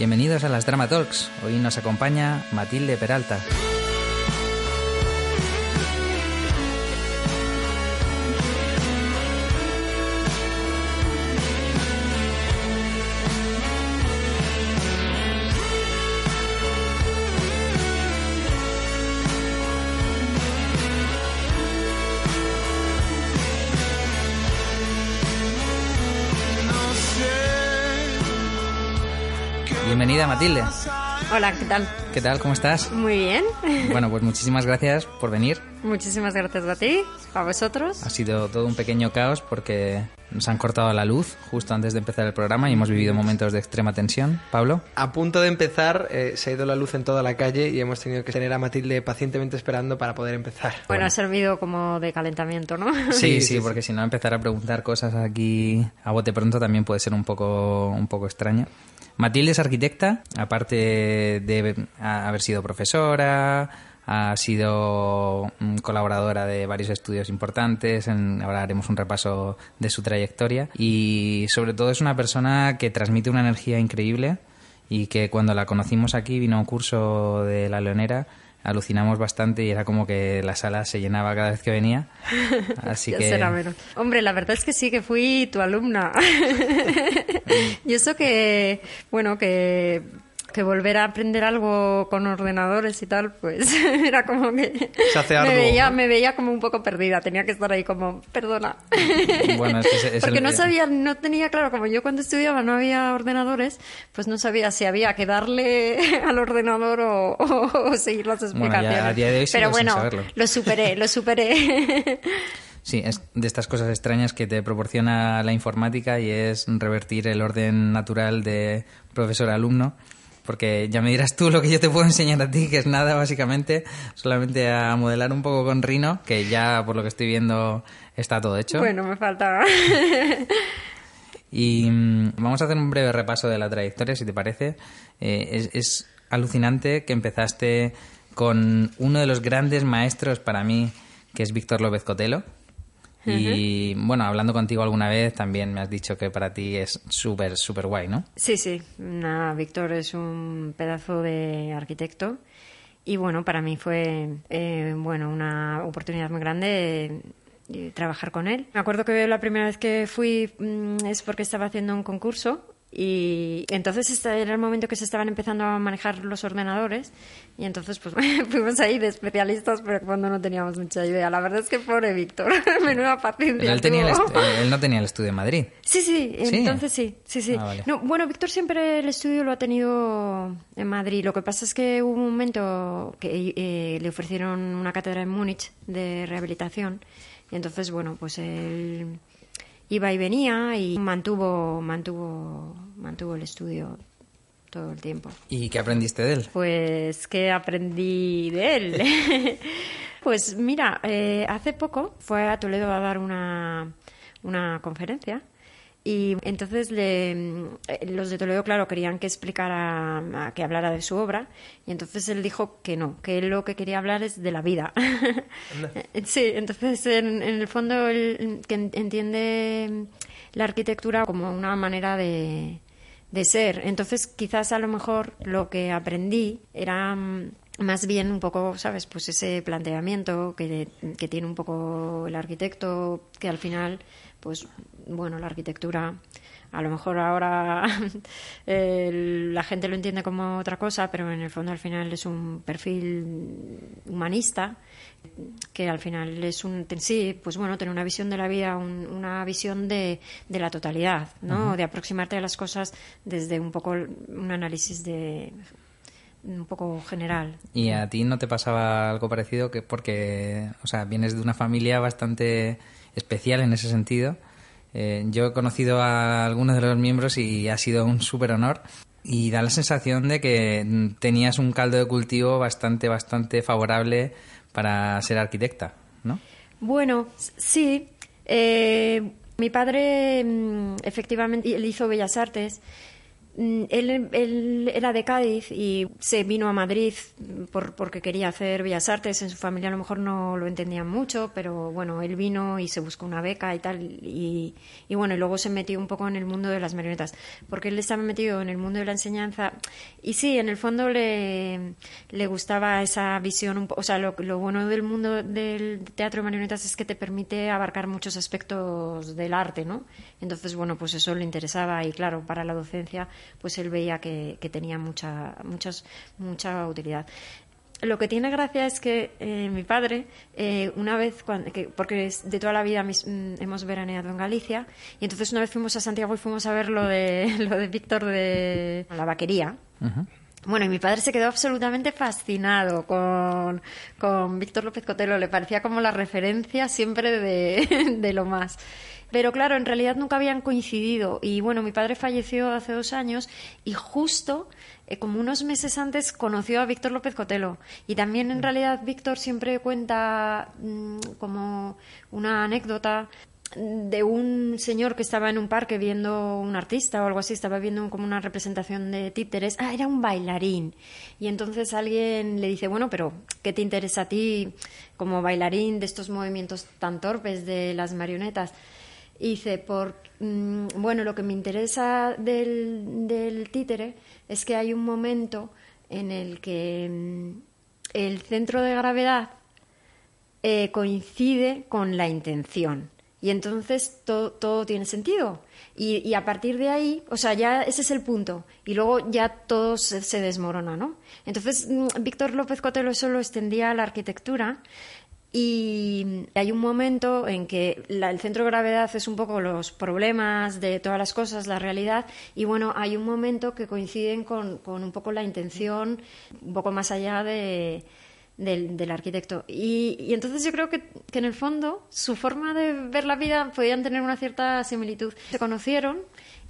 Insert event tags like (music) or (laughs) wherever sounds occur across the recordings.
Bienvenidos a las Drama Talks. Hoy nos acompaña Matilde Peralta. Matilde. Hola, ¿qué tal? ¿Qué tal? ¿Cómo estás? Muy bien. Bueno, pues muchísimas gracias por venir. Muchísimas gracias a ti, a vosotros. Ha sido todo un pequeño caos porque nos han cortado la luz justo antes de empezar el programa y hemos vivido momentos de extrema tensión. Pablo. A punto de empezar, eh, se ha ido la luz en toda la calle y hemos tenido que tener a Matilde pacientemente esperando para poder empezar. Bueno, ha servido como de calentamiento, ¿no? Sí, sí, porque si no empezar a preguntar cosas aquí a bote pronto también puede ser un poco, un poco extraño. Matilde es arquitecta, aparte de haber sido profesora, ha sido mm, colaboradora de varios estudios importantes, ahora haremos un repaso de su trayectoria y sobre todo es una persona que transmite una energía increíble y que cuando la conocimos aquí vino a un curso de La Leonera alucinamos bastante y era como que la sala se llenaba cada vez que venía (laughs) así que será menos. Hombre, la verdad es que sí que fui tu alumna. (laughs) y eso que, bueno, que, que volver a aprender algo con ordenadores y tal, pues (laughs) era como que Se hace me arduo, veía, ¿no? me veía como un poco perdida. Tenía que estar ahí como, perdona. Bueno, es que es- es (laughs) Porque el- no sabía, no tenía claro, como yo cuando estudiaba no había ordenadores, pues no sabía si había que darle (laughs) al ordenador o, o- o seguir las Bueno, explicaciones. a día de hoy Pero bueno, lo superé, lo superé. Sí, es de estas cosas extrañas que te proporciona la informática y es revertir el orden natural de profesor-alumno. Porque ya me dirás tú lo que yo te puedo enseñar a ti, que es nada básicamente, solamente a modelar un poco con Rhino, que ya por lo que estoy viendo está todo hecho. bueno, me falta. Y mm, vamos a hacer un breve repaso de la trayectoria, si te parece. Eh, es, es alucinante que empezaste con uno de los grandes maestros para mí, que es Víctor López Cotelo. Y bueno, hablando contigo alguna vez, también me has dicho que para ti es súper, súper guay, ¿no? Sí, sí. Víctor es un pedazo de arquitecto. Y bueno, para mí fue eh, bueno una oportunidad muy grande trabajar con él. Me acuerdo que la primera vez que fui mm, es porque estaba haciendo un concurso y entonces este era el momento que se estaban empezando a manejar los ordenadores y entonces pues (laughs) fuimos ahí de especialistas pero cuando no teníamos mucha idea. La verdad es que pobre Víctor, (laughs) menuda paciencia. Él, tenía él no tenía el estudio en Madrid. Sí, sí, ¿Sí? entonces sí, sí, sí. Ah, vale. No, bueno, Víctor siempre el estudio lo ha tenido en Madrid. Lo que pasa es que hubo un momento que eh, le ofrecieron una cátedra en Múnich de rehabilitación y entonces, bueno, pues él iba y venía y mantuvo, mantuvo, mantuvo el estudio todo el tiempo. ¿Y qué aprendiste de él? Pues, ¿qué aprendí de él? (laughs) pues mira, eh, hace poco fue a Toledo a dar una, una conferencia y entonces le, eh, los de Toledo, claro, querían que explicara, a- que hablara de su obra y entonces él dijo que no, que él lo que quería hablar es de la vida. (laughs) sí, entonces en, en el fondo él que entiende la arquitectura como una manera de, de ser. Entonces, quizás a lo mejor lo que aprendí era mm, más bien un poco, ¿sabes? Pues ese planteamiento que, que tiene un poco el arquitecto, que al final, pues, bueno, la arquitectura, a lo mejor ahora (laughs) el- la gente lo entiende como otra cosa, pero en el fondo al final es un perfil humanista que al final es un sí pues bueno tener una visión de la vida un- una visión de, de la totalidad no de aproximarte a las cosas desde un poco un análisis de un poco general ¿Y a ti no te pasaba algo parecido? que Porque, o sea, vienes de una familia bastante especial en ese sentido. Eh, yo he conocido a algunos de los miembros y ha sido un súper honor. Y da la sensación de que tenías un caldo de cultivo bastante, bastante favorable para ser arquitecta, ¿no? Bueno, sí. Eh, mi padre, mm, efectivamente, hizo Bellas Artes. Mm, él, él, era de Cádiz y se vino a Madrid por, porque quería hacer Bellas Artes. En su familia a lo mejor no lo entendían mucho, pero bueno, él vino y se buscó una beca y tal. Y, bueno, luego se metió un poco en el mundo de las marionetas, porque él estaba metido en el mundo de la enseñanza. Y sí, en el fondo le, le gustaba esa visión. O sea, lo, lo bueno del mundo del teatro de marionetas es que te permite abarcar muchos aspectos del arte, ¿no? Entonces, bueno, pues eso le interesaba y claro, para la docencia pues él veía que, tenía mucha, muchas, mucha utilidad. Lo que tiene gracia es que eh, mi padre, eh, una vez, cuando, porque de toda la vida mm, hemos veraneado en Galicia, y entonces una vez fuimos a Santiago y fuimos a ver lo de, (laughs) lo de Víctor de la vaquería. Bueno, y mi padre se quedó absolutamente fascinado con, con Víctor López Cotelo. Le parecía como la referencia siempre de, (laughs) de lo más. Pero claro, en realidad nunca habían coincidido. Y bueno, mi padre falleció hace dos años y justo eh, como unos meses antes conoció a Víctor López Cotelo. Y también en mm. realidad Víctor siempre cuenta mm, como una anécdota de un señor que estaba en un parque viendo un artista o algo así, estaba viendo como una representación de títeres. Ah, era un bailarín. Y entonces alguien le dice, bueno, pero ¿qué te interesa a ti como bailarín de estos movimientos tan torpes de las marionetas? Y dice, por, mm, bueno, lo que me interesa del, títere es que hay un momento en el que mm, el centro de gravedad eh, coincide con la intención. Y entonces todo, todo tiene sentido. Y, y, a partir de ahí, o sea, ya ese es el punto. Y luego ya todo se, se desmorona, ¿no? Entonces, mm, Víctor López Cotelo eso lo extendía a la arquitectura y hay un momento en que el centro de gravedad es un poco los problemas de todas las cosas, la realidad, y bueno, hay un momento que coinciden con, con un poco la intención, un poco más allá de, del, arquitecto. Y, y, entonces yo creo que, que, en el fondo su forma de ver la vida podían tener una cierta similitud. Se conocieron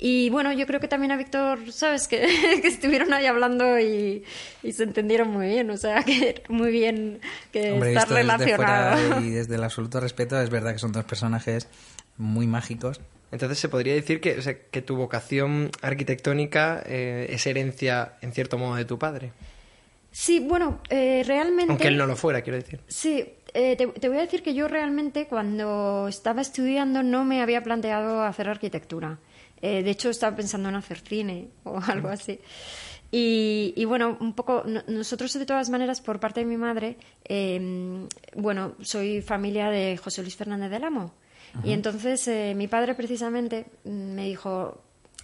y bueno, yo creo que también a Víctor, ¿sabes? Que, (laughs) que estuvieron ahí hablando y, y, se entendieron muy bien, o sea, que muy bien que estar relacionado. y desde el absoluto respeto, es verdad que son dos personajes muy mágicos. Entonces se podría decir que, o sea, que tu vocación arquitectónica eh, es herencia, en cierto modo, de tu padre. Sí, bueno, eh, realmente... Aunque él no lo fuera, quiero decir. Sí, eh, te, te, voy a decir que yo realmente cuando estaba estudiando no me había planteado hacer arquitectura. Eh, de hecho, estaba pensando en hacer cine o (laughs) algo así. Y, bueno, un poco, nosotros de todas maneras, por parte de mi madre, em, bueno, soy familia de José Luis Fernández del Amo. Y entonces eh, mi padre precisamente me dijo,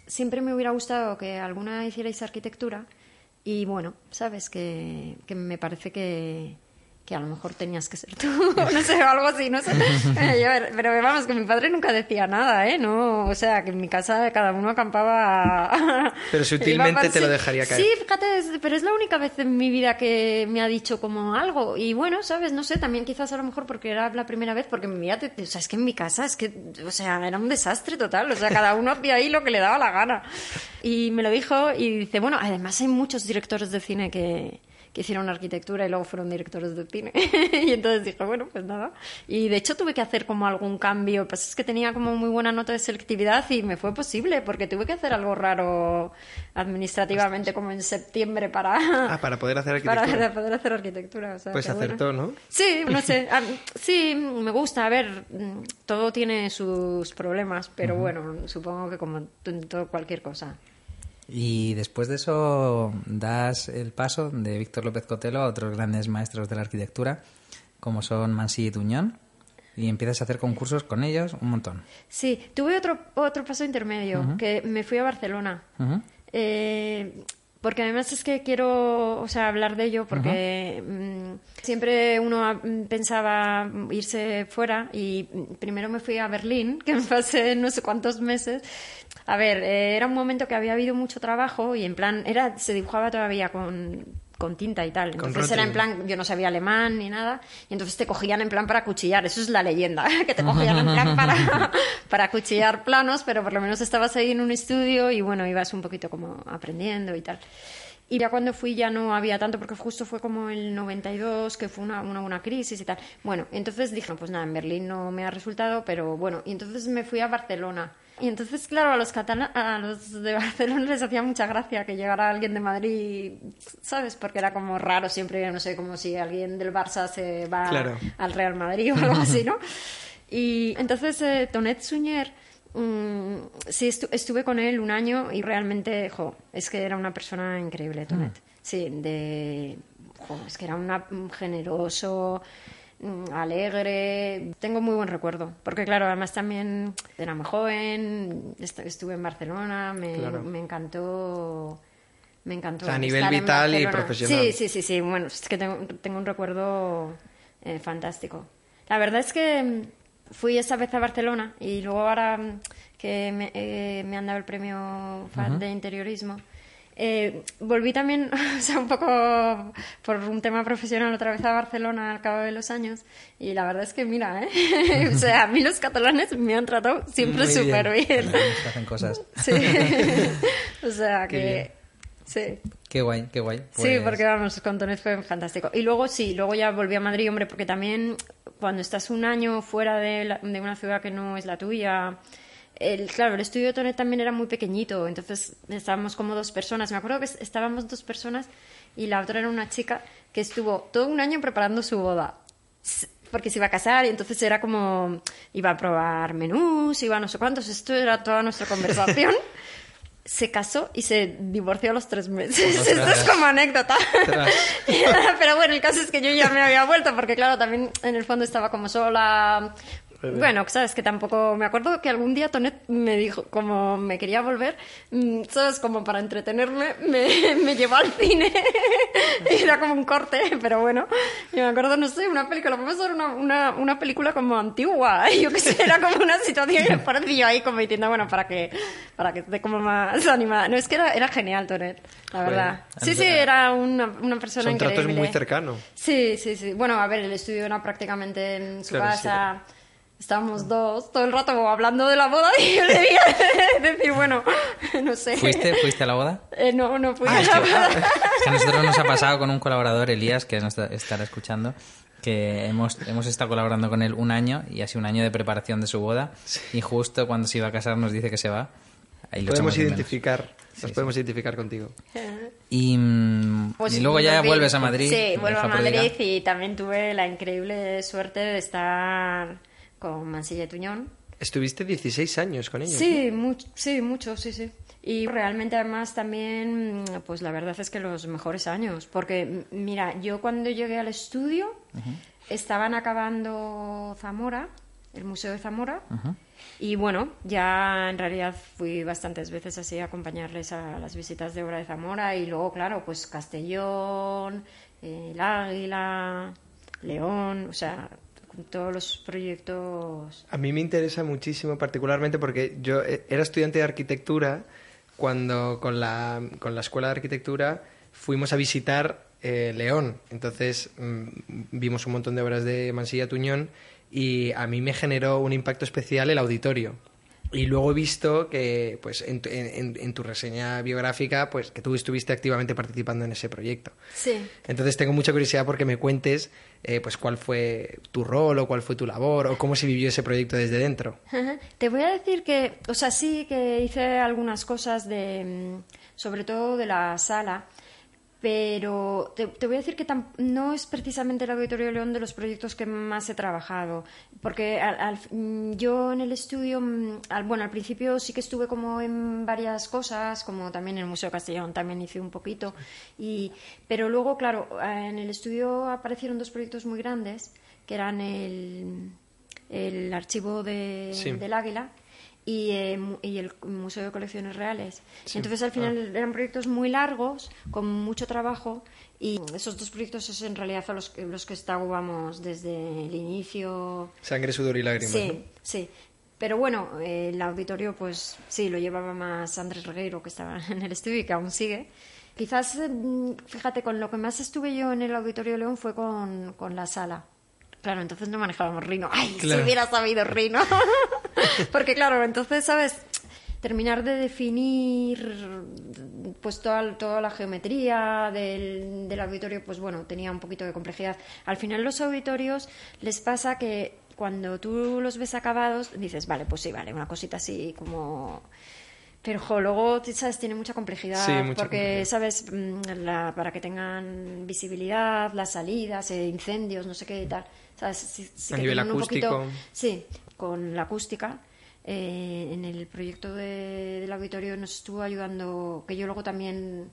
siempre me hubiera gustado que alguna hicierais arquitectura. Y bueno, sabes que me parece que, que a lo mejor tenías que ser tú, (laughs) no sé, o algo así, no sé. Pero vamos, que mi padre nunca decía nada, ¿eh? No, o sea, que en mi casa cada uno acampaba... (laughs) Pero sutilmente te lo dejaría caer. Sí, fíjate, pero es la única vez en mi vida que me ha dicho como algo. Y bueno, ¿sabes? No sé, también quizás a lo mejor porque era la primera vez, porque mi vida, o sea, es que en mi casa es que, o sea, era un desastre total, o sea, cada uno hacía ahí lo que le daba la gana. Y me lo dijo y dice, bueno, además hay muchos directores de cine que que hicieron arquitectura y luego fueron directores de cine. (laughs) y entonces dije, bueno, pues nada. Y de hecho tuve que hacer como algún cambio. Pues es que tenía como muy buena nota de selectividad y me fue posible porque tuve que hacer algo raro administrativamente como en septiembre para... Ah, para poder hacer (laughs) arquitectura. Para (laughs) poder hacer arquitectura. pues acertó, ¿no? Sí, no sé. sí, me gusta. A ver, todo tiene sus problemas, pero bueno, supongo que como en todo cualquier cosa. Y después de eso das el paso de Víctor López Cotelo a otros grandes maestros de la arquitectura, como son Mansi y Tuñón, y empiezas a hacer concursos con ellos un montón. Sí, tuve otro, otro paso intermedio, que me fui a Barcelona. eh, porque además es que quiero o sea, hablar de ello porque mm, siempre uno pensaba irse fuera y primero me fui a Berlín, (laughs) que me pasé no sé cuántos meses. A ver, eh, era un momento que había habido mucho trabajo y en plan, era se dibujaba todavía con con tinta y tal. Entonces era en plan, yo no sabía alemán ni nada, y entonces te cogían en plan para cuchillar, eso es la leyenda, (laughs) que te cogían en plan para, (laughs) para cuchillar planos, pero por lo menos estabas ahí en un estudio y bueno, ibas un poquito como aprendiendo y tal. Y ya cuando fui ya no había tanto, porque justo fue como el 92, que fue una, una, una crisis y tal. Bueno, entonces dije, pues nada, en Berlín no me ha resultado, pero bueno, y entonces me fui a Barcelona Y entonces, claro, a los, catala- a los de Barcelona les hacía mucha gracia que llegara alguien de Madrid, ¿sabes? Porque era como raro siempre, no sé, como si alguien del Barça se va Claro. al Real Madrid o algo así, ¿no? Y entonces eh, Tonet Suñer, mm, sí, estu- estuve con él un año y realmente, jo, es que era una persona increíble, Tonet. Sí, de... jo, es que era una, un generoso, mm, alegre. Tengo muy buen recuerdo. Porque, claro, además también era muy joven, est- estuve en Barcelona, me, Claro. me encantó. Me encantó. O sea, a nivel vital y profesional. Sí, sí, sí, sí. Bueno, es que tengo, tengo un recuerdo eh, fantástico. La verdad es que mm, fui esa vez a Barcelona y luego ahora mm, que me, eh, me han dado el premio FAD de interiorismo, eh, volví también, (laughs) o sea, un poco por un tema profesional otra vez a Barcelona al cabo de los años y la verdad es que mira, ¿eh? (laughs) o sea, a mí los catalanes me han tratado siempre bien. súper bien. Se hacen cosas. (laughs) Sí. o sea Qué bien. que... Sí. Qué guay, qué guay. Sí, Pues- porque vamos, con Tonet fue fantástico. Y luego sí, luego ya volví a Madrid, hombre, porque también cuando estás un año fuera de, la- de una ciudad que no es la tuya, el, claro, el estudio de Tonet también era muy pequeñito, entonces estábamos como dos personas. Me acuerdo que es- estábamos dos personas y la otra era una chica que estuvo todo un año preparando su boda. Porque se iba a casar y entonces era como, iba a probar menús, iba a no sé cuántos, esto era toda nuestra conversación. (laughs) se casó y se divorció a los tres meses. Ostras. (laughs) Esto es como anécdota. (laughs) Pero bueno, el caso es que yo ya me había vuelto porque claro, también en el fondo estaba como sola. Bueno, sabes que tampoco me acuerdo que algún día Tonet me dijo, como me quería volver, mm, sabes, como para entretenerme, me, (laughs) me llevó al cine. Y (laughs) Era como un corte, pero bueno. Y me acuerdo, no sé, una película, vamos a ver una, una, una película como antigua. (laughs) Yo qué sé, era como una situación pareció yo ahí como diciendo, bueno, para que, para que esté como más animada. No, es que era, era genial Tonet, la verdad. Sí, sí, era una, una persona Son increíble. tratos muy cercanos. Sí, sí, sí. Bueno, a ver, el estudio era prácticamente en su Claro, casa. Estábamos dos todo el rato hablando de la boda y yo le (laughs) debía decir, bueno, (laughs) no sé. ¿Fuiste, ¿Fuiste a la boda? Eh, no, no fui Ah, a es la que- boda. Es que a nosotros nos ha pasado con un colaborador, Elías, que nos estará escuchando, que hemos, hemos estado colaborando con él un año y ha sido un año de preparación de su boda y justo cuando se iba a casar nos dice que se va. Ahí lo Podemos identificar, nos podemos identificar contigo. Y, mm, Pues y luego ya vuelves a Madrid. Sí, vuelvo a. Madrid y también tuve la increíble suerte de estar con Mansilla y Tuñón. Estuviste 16 años con ellos. Sí, mucho, sí, mucho, sí, sí. Y realmente además también, pues la verdad es que los mejores años, porque mira, yo cuando llegué al estudio estaban acabando Zamora, el Museo de Zamora, y bueno, ya en realidad fui bastantes veces así a acompañarles a las visitas de obra de Zamora y luego, claro, pues Castellón, eh, el Águila, León, o sea, todos los proyectos A mí me interesa muchísimo, particularmente porque yo eh, era estudiante de arquitectura cuando con la, con la escuela de arquitectura fuimos a visitar eh, León. Entonces mm, vimos un montón de obras de Mansilla Tuñón y a mí me generó un impacto especial el auditorio. Y luego he visto que, pues, en, tu- en- en- tu reseña biográfica, pues, que tú estuviste activamente participando en ese proyecto. Sí. Entonces tengo mucha curiosidad porque me cuentes eh, pues cuál fue tu rol o cuál fue tu labor o cómo se vivió ese proyecto desde dentro. Ajá. Te voy a decir que, o sea, sí que hice algunas cosas de, mm, sobre todo de la sala, pero te, te voy a decir que tam- no es precisamente el Auditorio León de los proyectos que más he trabajado, porque al- al- mm, yo en el estudio, mm, al- bueno, al principio sí que estuve como en varias cosas, como también en el Museo Castellón también hice un poquito, y, pero luego, claro, en el estudio aparecieron dos proyectos muy grandes, que eran el, el archivo de, Sí. del Águila y, eh, y el Museo de Colecciones Reales. Entonces, al final eran proyectos muy largos, con mucho trabajo, y esos dos proyectos es en realidad a los, que- los que estábamos desde el inicio. Sangre, sudor y lágrimas. Sí, ¿no? sí. Pero bueno, eh, el auditorio, pues sí, lo llevaba más Andrés Regueiro, que estaba (laughs) en el estudio y que aún sigue. Quizás, eh, fíjate, con lo que más estuve yo en el Auditorio de León fue con, con la sala. Claro, entonces no manejábamos Rino. ¡Ay, Claro. si hubiera sabido Rino! (laughs) (laughs) Porque claro, entonces, ¿sabes? Terminar de definir pues toda, toda la geometría del, del auditorio, pues bueno, tenía un poquito de complejidad. Al final los auditorios les pasa que cuando tú los ves acabados, dices, vale, pues sí, vale, una cosita así como... Pero jo, luego, ¿sabes? Tiene mucha complejidad. Sí, mucha porque, complejidad. ¿sabes? Mm, la- para que tengan visibilidad, las salidas, eh, incendios, no sé qué y tal. ¿Sabes? Sí- sí A que nivel tienen un poquito-. Sí, con la acústica. eh, en el proyecto de- del auditorio nos estuvo ayudando, que yo luego también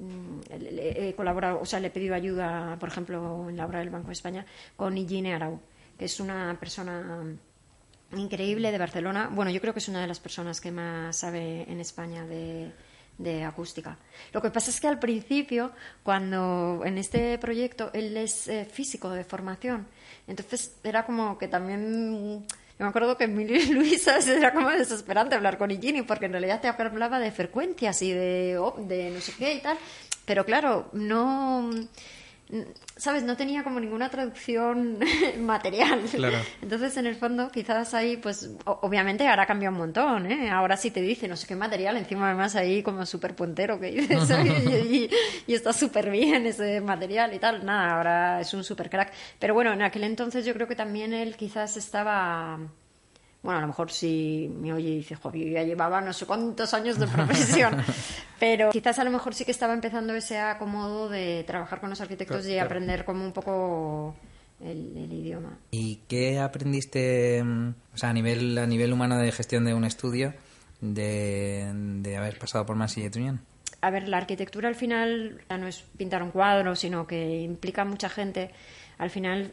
mm, he colaborado, o sea, le he pedido ayuda, por ejemplo, en la obra del Banco de España, con Igine Arau, que es una persona increíble de Barcelona. Bueno, yo creo que es una de las personas que más sabe en España de, acústica. Lo que pasa es que al principio, cuando en este proyecto él es eh, físico de formación, entonces era como que también. Yo me acuerdo que Emilio y Luisa (laughs) era como desesperante hablar con Igini, porque en realidad te hablaba de frecuencias y de, de no sé qué y tal. Pero claro, no. ¿Sabes? No tenía como ninguna traducción (laughs) material. Claro. Entonces, en el fondo, quizás ahí, pues, obviamente ahora cambia un montón, ¿eh? Ahora sí te dice no sé qué material, encima además ahí como súper puntero que dices, (laughs) y, y- y está súper bien ese material y tal. Nada, ahora es un súper crack. Pero bueno, en aquel entonces yo creo que también él quizás estaba... Bueno, a lo mejor si me oye y dice, joder, yo ya llevaba no sé cuántos años de profesión, (laughs) pero quizás a lo mejor sí que estaba empezando ese acomodo de trabajar con los arquitectos Claro, y claro. aprender como un poco el, el idioma. ¿Y qué aprendiste, mm, o sea, a nivel, a nivel humano de gestión de un estudio, de, de haber pasado por Masilla y Tuñón? A ver, la arquitectura al final ya no es pintar un cuadro, sino que implica mucha gente. Al final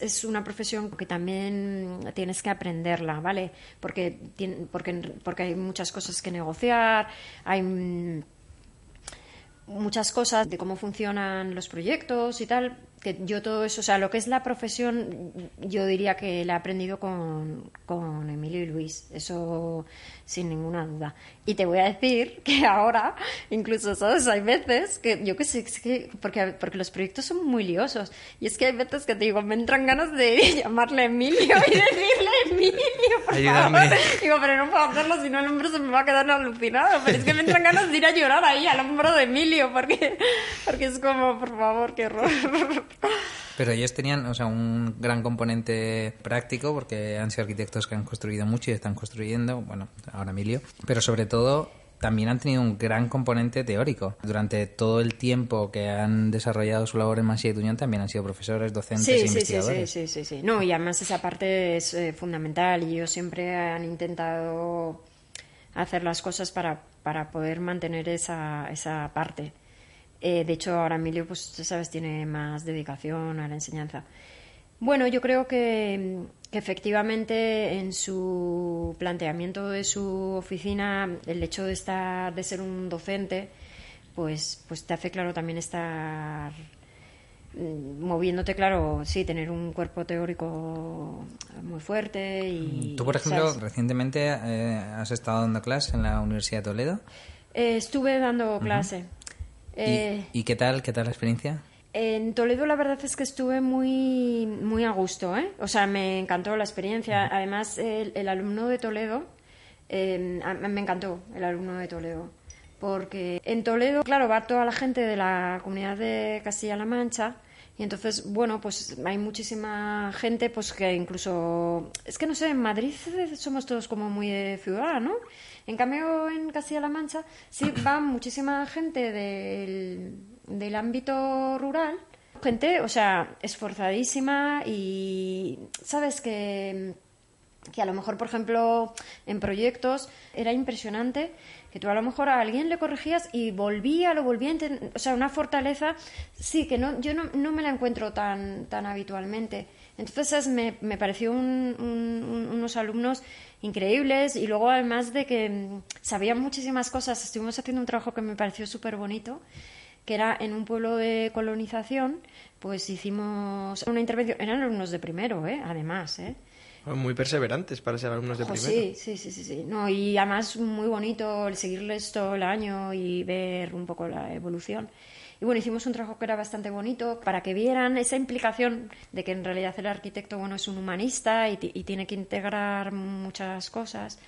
es- una profesión que también tienes que aprenderla, ¿vale? Porque, porque, porque hay muchas cosas que negociar, hay mm, muchas cosas de cómo funcionan los proyectos y tal, que yo todo eso, o sea, lo que es la profesión, yo diría que la he aprendido con, con Emilio y Luis, eso sin ninguna duda. Y te voy a decir (laughs) que ahora, incluso, ¿sabes? Hay veces que, yo que sé, es que, porque, porque los proyectos son muy liosos, y es que hay veces que te digo, me entran ganas de (laughs) llamarle Emilio y decirle (laughs) Emilio, por Ayúdame. favor. Digo, pero no puedo hacerlo, si no el hombre se me va a quedar alucinado. Pero es que me entran ganas de ir a llorar ahí al hombro de Emilio, porque, porque es como, por favor, qué horror. Pero ellos tenían, o sea, un gran componente práctico porque han sido arquitectos que han construido mucho y están construyendo, bueno, ahora Emilio, pero sobre todo también han tenido un gran componente teórico. Durante todo el tiempo que han desarrollado su labor en Masía y Tuñón también han sido profesores, docentes e Sí, sí, sí, sí, investigadores. sí, sí, sí. No, y además esa parte es eh, fundamental y ellos siempre han intentado hacer las cosas para, para poder mantener esa, esa parte. Eh, de hecho, ahora Emilio, pues, sabes, tiene más dedicación a la enseñanza. Bueno, yo creo que, que efectivamente en su planteamiento de su oficina, el hecho de estar, de ser un docente, pues, pues te hace claro también estar mm, moviéndote, claro, sí, tener un cuerpo teórico muy fuerte y... Tú, por ejemplo, ¿sabes? recientemente eh, has estado dando clases en la Universidad de Toledo. Eh, estuve dando clase. ¿Y- Eh, ¿Y, qué tal? ¿Qué tal la experiencia? En Toledo la verdad es que estuve muy, muy a gusto, ¿eh? O sea, me encantó la experiencia. Además, el, el alumno de Toledo, eh, me encantó el alumno de Toledo. Porque en Toledo, claro, va toda la gente de la comunidad de Castilla-La Mancha. Y entonces, bueno, pues hay muchísima gente, pues que incluso... Es que no sé, en Madrid somos todos como muy de ciudad, ¿no? En cambio, en Castilla-La Mancha sí va muchísima gente del, del ámbito rural. Gente, o sea, esforzadísima y, ¿sabes? Que, que a lo mejor, por ejemplo, en proyectos era impresionante que tú a lo mejor a alguien le corregías y volvía, lo volvía a o sea, una fortaleza, sí, que no, yo no, no me la encuentro tan, tan habitualmente. Entonces me, me pareció un- un- unos alumnos increíbles y luego además de que mm, sabían muchísimas cosas, estuvimos haciendo un trabajo que me pareció súper bonito, que era en un pueblo de colonización, pues hicimos una intervención, eran alumnos de primero, ¿eh? además, ¿eh? Muy perseverantes para ser alumnos de primero. Sí, sí, sí, sí, sí. No, y además muy bonito el seguirles todo el año y ver un poco la evolución. Y bueno, hicimos un trabajo que era bastante bonito para que vieran esa implicación de que en realidad el arquitecto bueno es un humanista y, y tiene que integrar muchas cosas.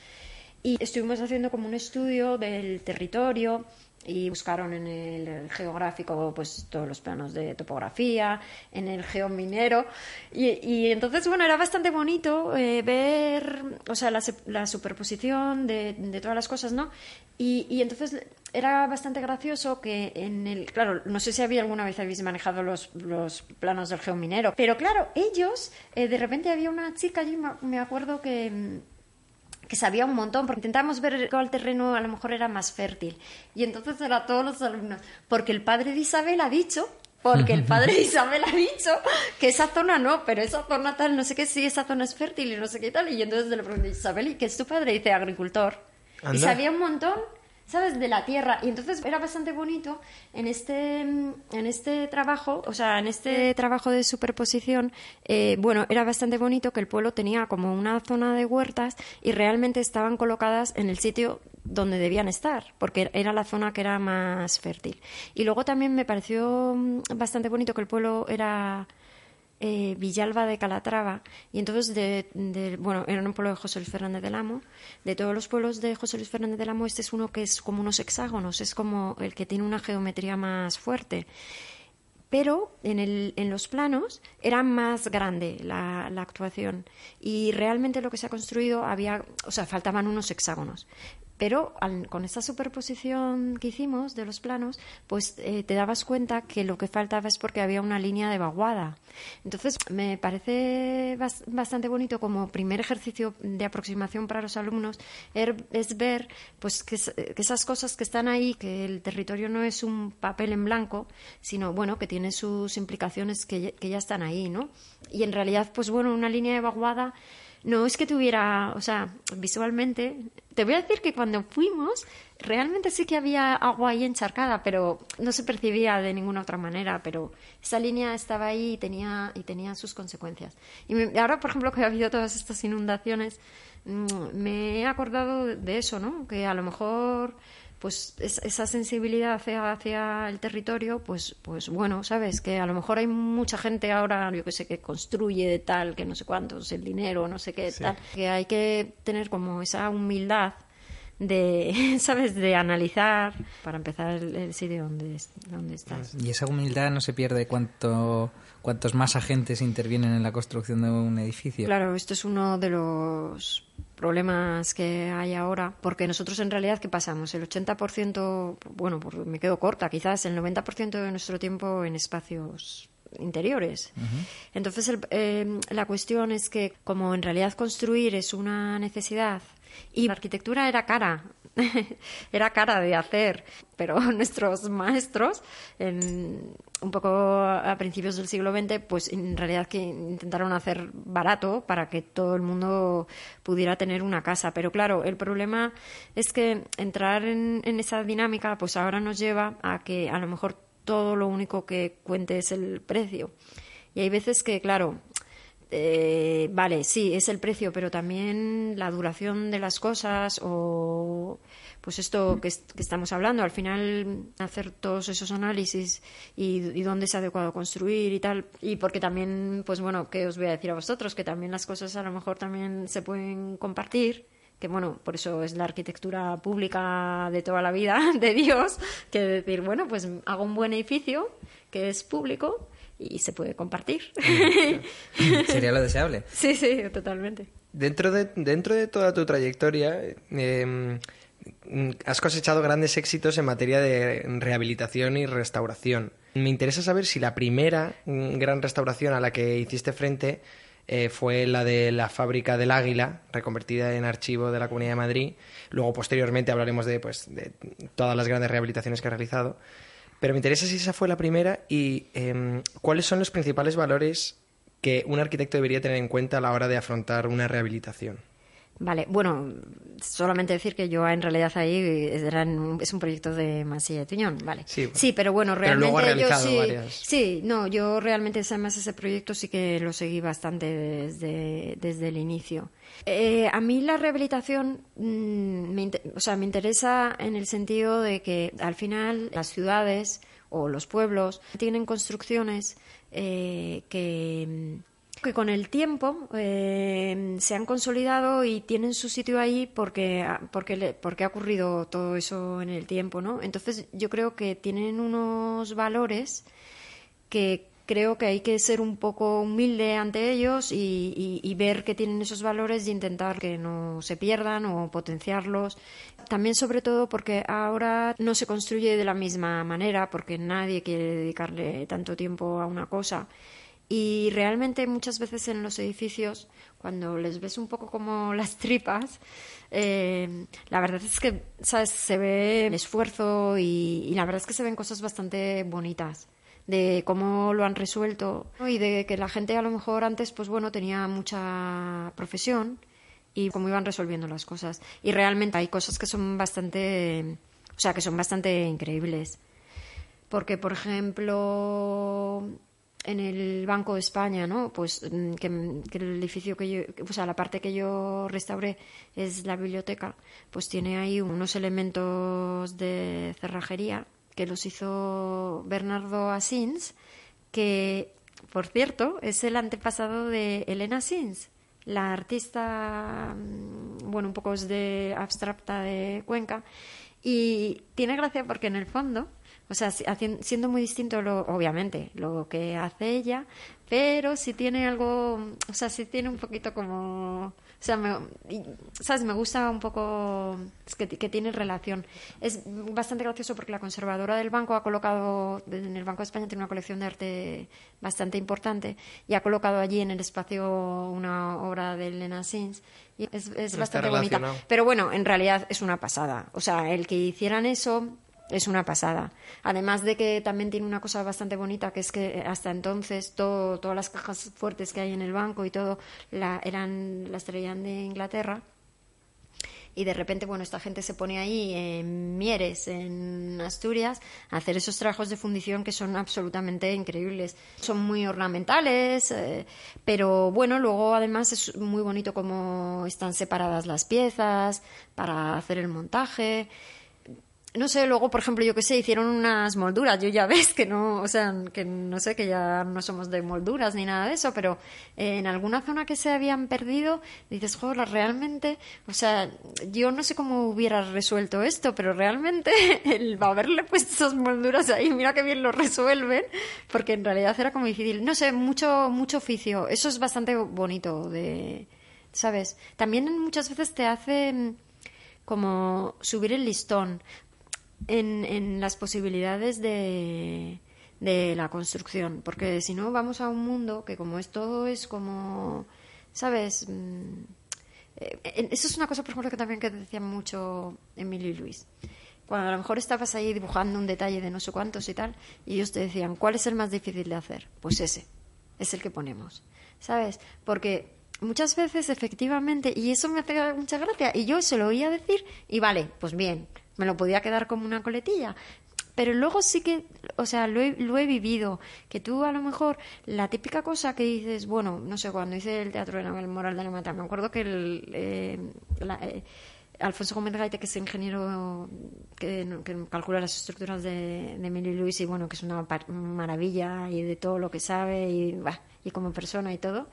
y estuvimos haciendo como un estudio del territorio y buscaron en el geográfico pues todos los planos de topografía, en el geominero y, y entonces bueno era bastante bonito eh, ver o sea la, la superposición de, de, todas las cosas no y, y, entonces era bastante gracioso que en el claro no sé si había alguna vez habéis manejado los, los planos del geominero pero claro ellos eh, de repente había una chica allí me acuerdo que que sabía un montón, porque intentábamos ver cuál terreno a lo mejor era más fértil. Y entonces era todos los alumnos, porque el padre de Isabel ha dicho, porque el padre de Isabel ha dicho que esa zona no, pero esa zona tal, no sé qué, sí, esa zona es fértil y no sé qué tal. Y entonces le pregunté, Isabel, ¿y qué es tu padre? Y dice, agricultor. Y sabía un montón ¿sabes? De la tierra. Y entonces era bastante bonito en este, en este trabajo, o sea, en este trabajo de superposición, eh, bueno, era bastante bonito que el pueblo tenía como una zona de huertas y realmente estaban colocadas en el sitio donde debían estar, porque era la zona que era más fértil. Y luego también me pareció mm, bastante bonito que el pueblo era eh, Villalba de Calatrava y entonces de, bueno era un pueblo de José Luis Fernández del Amo de todos los pueblos de José Luis Fernández del Amo este es uno que es como unos hexágonos es como el que tiene una geometría más fuerte pero en, el, en los planos era más grande la, la, actuación y realmente lo que se ha construido había, o sea, faltaban unos hexágonos. Pero con esta superposición que hicimos de los planos, pues eh, te dabas cuenta que lo que faltaba es porque había una línea de vaguada. Entonces, me parece bastante bonito como primer ejercicio de aproximación para los alumnos er, es ver pues que, esas cosas que están ahí, que el territorio no es un papel en blanco, sino bueno, que tiene sus implicaciones que, que ya están ahí, ¿no? Y en realidad, pues bueno, una línea de vaguada no es que tuviera, o sea, visualmente, te voy a decir que cuando fuimos, realmente sí que había agua ahí encharcada, pero no se percibía de ninguna otra manera, pero esa línea estaba ahí y tenía, y tenía sus consecuencias. Y ahora, por ejemplo, que ha habido todas estas inundaciones, mm, me he acordado de eso, ¿no? Que a lo mejor pues esa sensibilidad hacia, hacia, el territorio, pues, pues bueno, sabes que a lo mejor hay mucha gente ahora, yo que sé, que construye de tal, que no sé cuántos, el dinero, no sé qué, tal, que hay que tener como esa humildad de, (laughs) ¿sabes?, de analizar para empezar el, sitio donde, donde estás. Y esa humildad no se pierde cuanto, cuantos más agentes intervienen en la construcción de un edificio. Claro, esto es uno de los problemas que hay ahora, porque nosotros en realidad, ¿qué pasamos? El 80%, bueno, me quedo corta, quizás el 90% de nuestro tiempo en espacios interiores. Entonces, eh, la cuestión es que como en realidad construir es una necesidad y la arquitectura era cara, (laughs) era cara de hacer, pero (laughs) nuestros maestros, en, un poco a principios del siglo XX, pues en realidad que intentaron hacer barato para que todo el mundo pudiera tener una casa. Pero claro, el problema es que entrar en, en esa dinámica, pues ahora nos lleva a que a lo mejor todo lo único que cuente es el precio. Y hay veces que, claro, eh, vale, sí, es el precio, pero también la duración de las cosas o pues esto que, estamos hablando, al final hacer todos esos análisis y, dónde es adecuado construir y tal, y porque también, pues bueno, ¿qué os voy a decir a vosotros? Que también las cosas a lo mejor también se pueden compartir que bueno, por eso es la arquitectura pública de toda la vida (laughs) de Dios, que decir, bueno, pues hago un buen edificio que es público y se puede compartir. (laughs) Sería lo deseable. Sí, sí, totalmente. Dentro de, dentro de toda tu trayectoria, em, has cosechado grandes éxitos en materia de rehabilitación y restauración. Me interesa saber si la primera gran restauración a la que hiciste frente eh, fue la de la fábrica del Águila, reconvertida en archivo de la Comunidad de Madrid. Luego, posteriormente, hablaremos de, pues, de todas las grandes rehabilitaciones que ha realizado. Pero me interesa si esa fue la primera y em, cuáles son los principales valores que un arquitecto debería tener en cuenta a la hora de afrontar una rehabilitación. Vale, bueno, solamente decir que yo en realidad ahí es un proyecto de Masilla de Tuñón, vale. Sí, pero bueno, realmente yo sí, sí, no, yo realmente además ese proyecto sí que lo seguí bastante desde, desde el inicio. Eh, a mí la rehabilitación, mm, me, o sea, me interesa en el sentido de que al final las ciudades o los pueblos tienen construcciones eh, que que con el tiempo eh, se han consolidado y tienen su sitio ahí porque, porque, porque ha ocurrido todo eso en el tiempo, ¿no? Entonces yo creo que tienen unos valores que creo que hay que ser un poco humilde ante ellos y, y- y ver que tienen esos valores y intentar que no se pierdan o potenciarlos. También sobre todo porque ahora no se construye de la misma manera porque nadie quiere dedicarle tanto tiempo a una cosa. Y realmente muchas veces en los edificios, cuando les ves un poco como (laughs) las tripas, eh, la verdad es que, ¿sabes? Se ve esfuerzo y, la verdad es que se ven cosas bastante bonitas de cómo lo han resuelto y de que la gente a lo mejor antes, pues bueno, tenía mucha profesión y cómo iban resolviendo las cosas. Y realmente hay cosas que son bastante, o sea, que son bastante increíbles. Porque, por ejemplo, en el Banco de España, ¿no? Pues mm, que, el edificio que yo, o sea, la parte que yo restauré es la biblioteca, pues tiene ahí unos elementos de cerrajería que los hizo Bernardo Asins, que, por cierto, es el antepasado de Elena Asins, la artista, mm, bueno, un poco es de abstracta de Cuenca, y tiene gracia porque en el fondo, o sea, siendo muy distinto, lo, obviamente, lo que hace ella, pero si tiene algo, o sea, si tiene un poquito como, o sea, me, y, ¿sabes? Me gusta un poco es que, que tiene relación. Es bastante gracioso porque la conservadora del banco ha colocado, en el Banco de España tiene una colección de arte bastante importante y ha colocado allí en el espacio una obra de Elena Sins y es, bastante bonita. Pero bueno, en realidad es una pasada. O sea, el que hicieran eso es una pasada. Además de que también tiene una cosa bastante bonita, que es que hasta entonces todo, todas las cajas fuertes que hay en el banco y todo la, eran, las traían de Inglaterra. Y de repente, bueno, esta gente se pone ahí en Mieres, en Asturias, a hacer esos trabajos de fundición que son absolutamente increíbles. Son muy ornamentales, eh, pero bueno, luego además es muy bonito cómo están separadas las piezas para hacer el montaje no sé, luego, por ejemplo, yo qué sé, hicieron unas molduras. Yo ya (laughs) ves que no, o sea, que no sé, que ya no somos de molduras ni nada de eso, pero eh, en alguna zona que se habían perdido, dices, joder, realmente, o sea, yo no sé cómo hubiera resuelto esto, pero realmente (laughs) el haberle puesto esas molduras ahí, mira qué bien lo resuelven, porque en realidad era como difícil. No sé, mucho, mucho oficio. Eso es bastante bonito de, ¿sabes? También muchas veces te hace como subir el listón en, en las posibilidades de, de la construcción, porque si no vamos a un mundo que como es todo es como, ¿sabes? Mm, eh, Eso es una cosa, por ejemplo, que también que decía mucho Emilio y Luis. Cuando a lo mejor estabas ahí dibujando un detalle de no sé cuántos y tal, y ellos te decían, ¿cuál es el más difícil de hacer? Pues ese, es el que ponemos, ¿sabes? Porque muchas veces, efectivamente, y eso me hace mucha gracia, y yo se lo oía decir, y vale, pues bien, me lo podía quedar como una coletilla. Pero luego sí que, o sea, lo he, lo he vivido. Que tú a lo mejor, la típica cosa que dices, bueno, no sé, cuando hice el teatro de Naval Moral de la Mata, me acuerdo que el, eh, la, eh, Alfonso Gómez Gaite, que es ingeniero que, calcula las estructuras de, de Emilio Luis, y bueno, que es una maravilla y de todo lo que sabe, y, bah, y como persona y todo.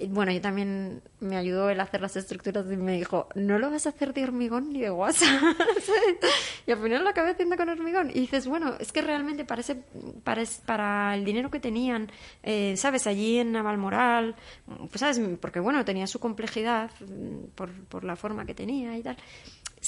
Bueno, yo también me ayudó él a hacer las estructuras y me dijo, no lo vas a hacer de hormigón ni de guasa. y al final lo acabé haciendo con hormigón. Y dices, bueno, es que realmente para, para el dinero que tenían, eh, ¿sabes? Allí en Navalmoral, pues, ¿sabes? Porque, bueno, tenía su complejidad mm, por la forma que tenía y tal.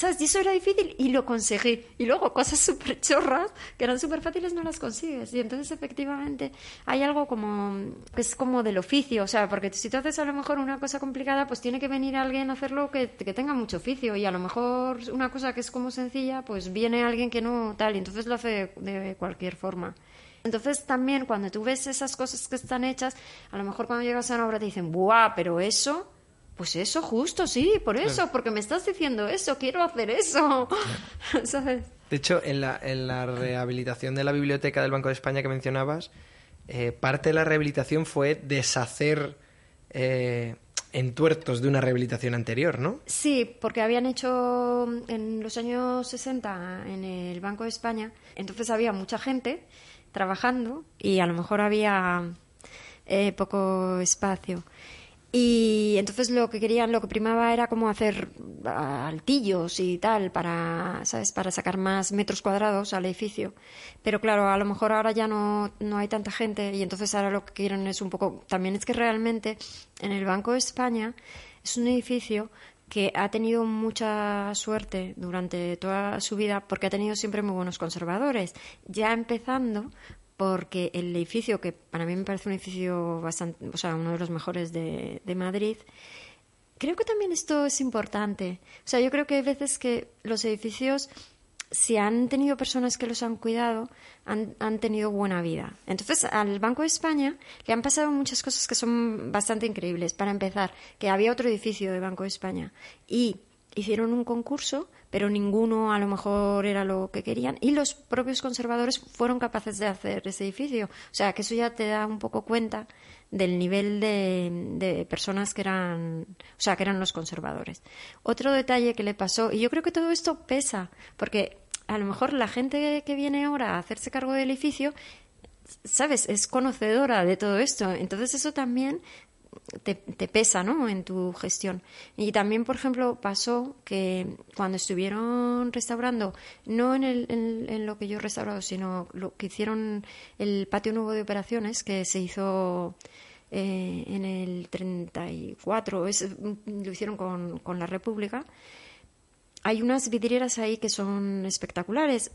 ¿Sabes? Y eso era difícil y lo conseguí. Y luego cosas (laughs) súper chorras que eran súper fáciles no las consigues. Y entonces efectivamente hay algo como que es como del oficio. O sea, porque si tú haces a lo mejor una cosa complicada, pues tiene que venir alguien a hacerlo que, que tenga mucho oficio. Y a lo mejor una cosa que es como sencilla, pues viene alguien que no tal. Y entonces lo hace de, cualquier forma. Entonces también cuando tú ves esas cosas que están hechas, a lo mejor cuando llegas a una obra te dicen, ¡buah! Pero eso pues eso, justo, sí, por eso, Claro. porque me estás diciendo eso, quiero hacer eso. (laughs) ¿Sabes? De hecho, en la, en la rehabilitación de la biblioteca del Banco de España que mencionabas, eh, parte de la rehabilitación fue deshacer eh, entuertos de una rehabilitación anterior, ¿no? Sí, porque habían hecho en los años 60 en el Banco de España, entonces había mucha gente trabajando y a lo mejor había eh, poco espacio. Y entonces lo que querían, lo que primaba era como hacer altillos y tal para, ¿sabes? Para sacar más metros cuadrados al edificio. Pero claro, a lo mejor ahora ya no, no hay tanta gente y entonces ahora lo que quieren es un poco... También es que realmente en el Banco de España es un edificio que ha tenido mucha suerte durante toda su vida porque ha tenido siempre muy buenos conservadores. Ya empezando porque el edificio, que para mí me parece un edificio bastante, o sea, uno de los mejores de, Madrid, creo que también esto es importante. O sea, yo creo que hay veces que los edificios, si han tenido personas que los han cuidado, han, han, tenido buena vida. Entonces, al Banco de España le han pasado muchas cosas que son bastante increíbles. Para empezar, que había otro edificio de Banco de España y hicieron un concurso pero ninguno a lo mejor era lo que querían. Y los propios conservadores fueron capaces de hacer ese edificio. O sea, que eso ya te da un poco cuenta del nivel de, personas que eran, o sea, que eran los conservadores. Otro detalle que le pasó, y yo creo que todo esto pesa, porque a lo mejor la gente que viene ahora a hacerse cargo del edificio sabes, es conocedora de todo esto. Entonces eso también te, pesa ¿no? en tu gestión. Y también, por ejemplo, pasó que cuando estuvieron restaurando, no en, el, en, lo que yo he restaurado, sino lo que hicieron el patio nuevo de operaciones, que se hizo eh, en el 34, es, lo hicieron con, con la República. Hay unas vidrieras ahí que son espectaculares.